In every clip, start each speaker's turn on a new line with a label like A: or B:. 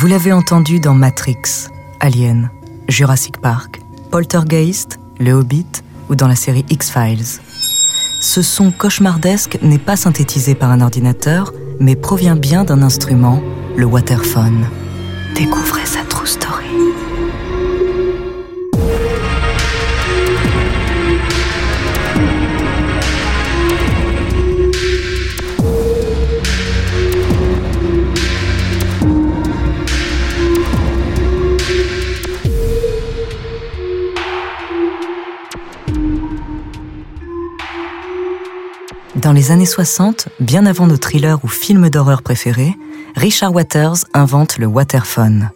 A: Vous l'avez entendu dans Matrix, Alien, Jurassic Park, Poltergeist, Le Hobbit ou dans la série X-Files. Ce son cauchemardesque n'est pas synthétisé par un ordinateur, mais provient bien d'un instrument, le waterphone. Découvrez sa Dans les années 60, bien avant nos thrillers ou films d'horreur préférés, Richard Waters invente le waterphone.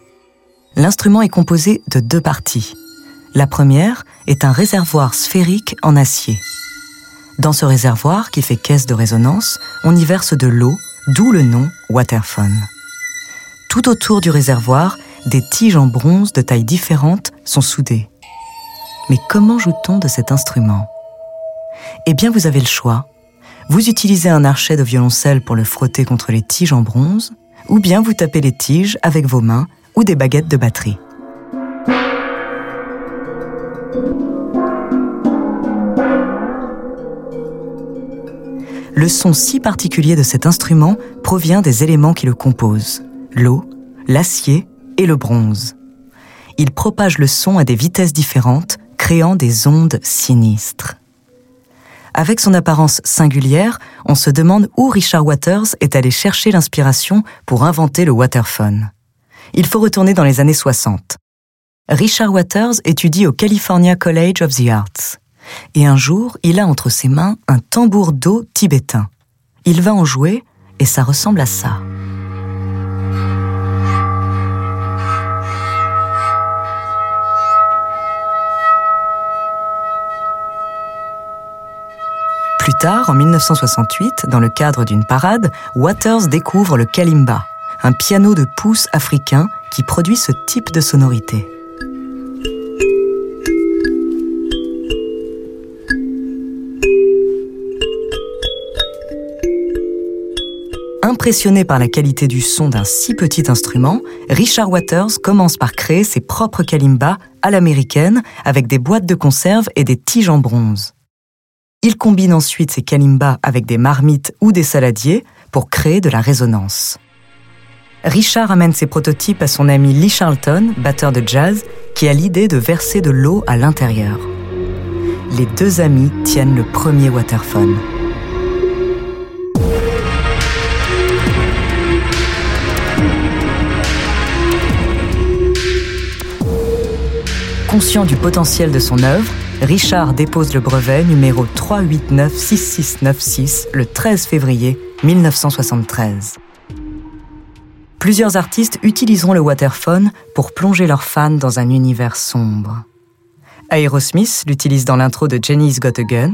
A: L'instrument est composé de deux parties. La première est un réservoir sphérique en acier. Dans ce réservoir, qui fait caisse de résonance, on y verse de l'eau, d'où le nom waterphone. Tout autour du réservoir, des tiges en bronze de tailles différentes sont soudées. Mais comment joue-t-on de cet instrument? Eh bien, vous avez le choix. Vous utilisez un archet de violoncelle pour le frotter contre les tiges en bronze, ou bien vous tapez les tiges avec vos mains ou des baguettes de batterie. Le son si particulier de cet instrument provient des éléments qui le composent, l'eau, l'acier et le bronze. Il propage le son à des vitesses différentes, créant des ondes sinistres. Avec son apparence singulière, on se demande où Richard Waters est allé chercher l'inspiration pour inventer le waterphone. Il faut retourner dans les années 60. Richard Waters étudie au California College of the Arts. Et un jour, il a entre ses mains un tambour d'eau tibétain. Il va en jouer et ça ressemble à ça. Plus tard, en 1968, dans le cadre d'une parade, Waters découvre le kalimba, un piano de pouce africain qui produit ce type de sonorité. Impressionné par la qualité du son d'un si petit instrument, Richard Waters commence par créer ses propres kalimbas à l'américaine avec des boîtes de conserve et des tiges en bronze. Il combine ensuite ses kalimbas avec des marmites ou des saladiers pour créer de la résonance. Richard amène ses prototypes à son ami Lee Charlton, batteur de jazz, qui a l'idée de verser de l'eau à l'intérieur. Les deux amis tiennent le premier waterphone. Conscient du potentiel de son œuvre, Richard dépose le brevet numéro 3896696 le 13 février 1973. Plusieurs artistes utiliseront le waterphone pour plonger leurs fans dans un univers sombre. Aerosmith l'utilise dans l'intro de Jenny's Got a Gun.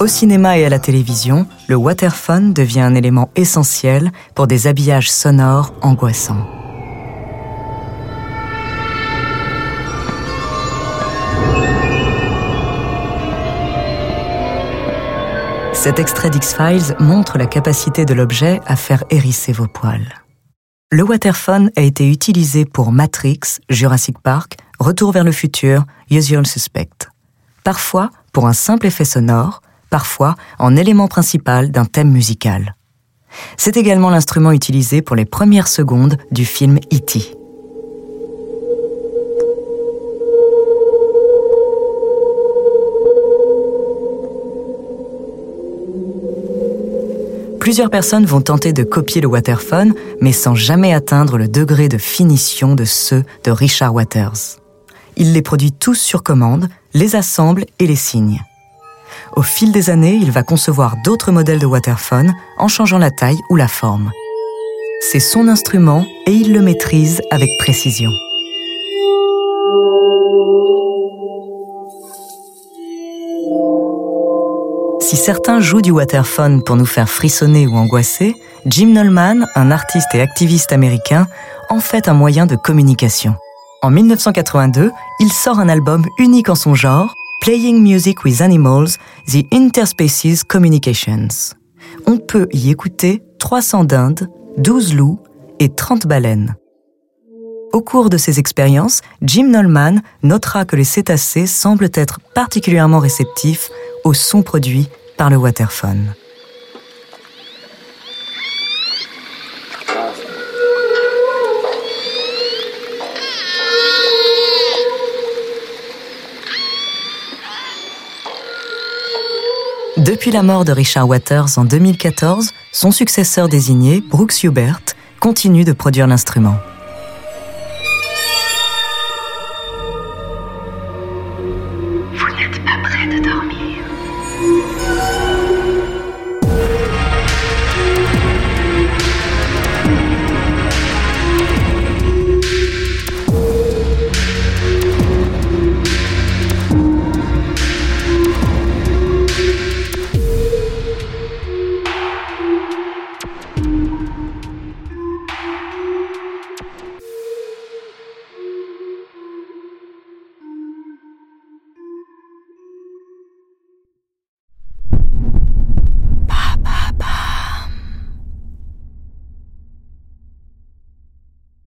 A: Au cinéma et à la télévision, le waterphone devient un élément essentiel pour des habillages sonores angoissants. Cet extrait d'X-Files montre la capacité de l'objet à faire hérisser vos poils. Le waterphone a été utilisé pour Matrix, Jurassic Park, Retour vers le futur, Usual Suspect. Parfois pour un simple effet sonore, parfois en élément principal d'un thème musical. C'est également l'instrument utilisé pour les premières secondes du film E.T. Plusieurs personnes vont tenter de copier le waterphone, mais sans jamais atteindre le degré de finition de ceux de Richard Waters. Il les produit tous sur commande, les assemble et les signe. Au fil des années, il va concevoir d'autres modèles de waterphone en changeant la taille ou la forme. C'est son instrument et il le maîtrise avec précision. Si certains jouent du waterphone pour nous faire frissonner ou angoisser, Jim Nolman, un artiste et activiste américain, en fait un moyen de communication. En 1982, il sort un album unique en son genre, Playing Music with Animals, The Interspecies Communications. On peut y écouter 300 dindes, 12 loups et 30 baleines. Au cours de ces expériences, Jim Nolman notera que les cétacés semblent être particulièrement réceptifs au son produit par le waterphone. Depuis la mort de Richard Waters en 2014, son successeur désigné, Brooks Hubert, continue de produire l'instrument.